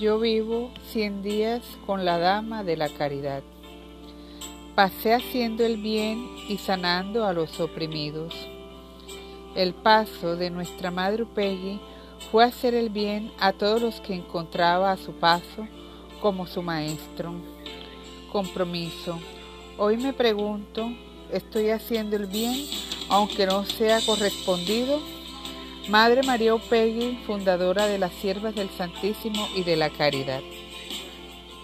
Yo vivo cien días con la Dama de la Caridad. Pasé haciendo el bien y sanando a los oprimidos. El paso de nuestra Madre Upegui fue hacer el bien a todos los que encontraba a su paso como su maestro. Compromiso. Hoy me pregunto, ¿estoy haciendo el bien aunque no sea correspondido? Madre María Upegui, fundadora de las Siervas del Santísimo y de la Caridad.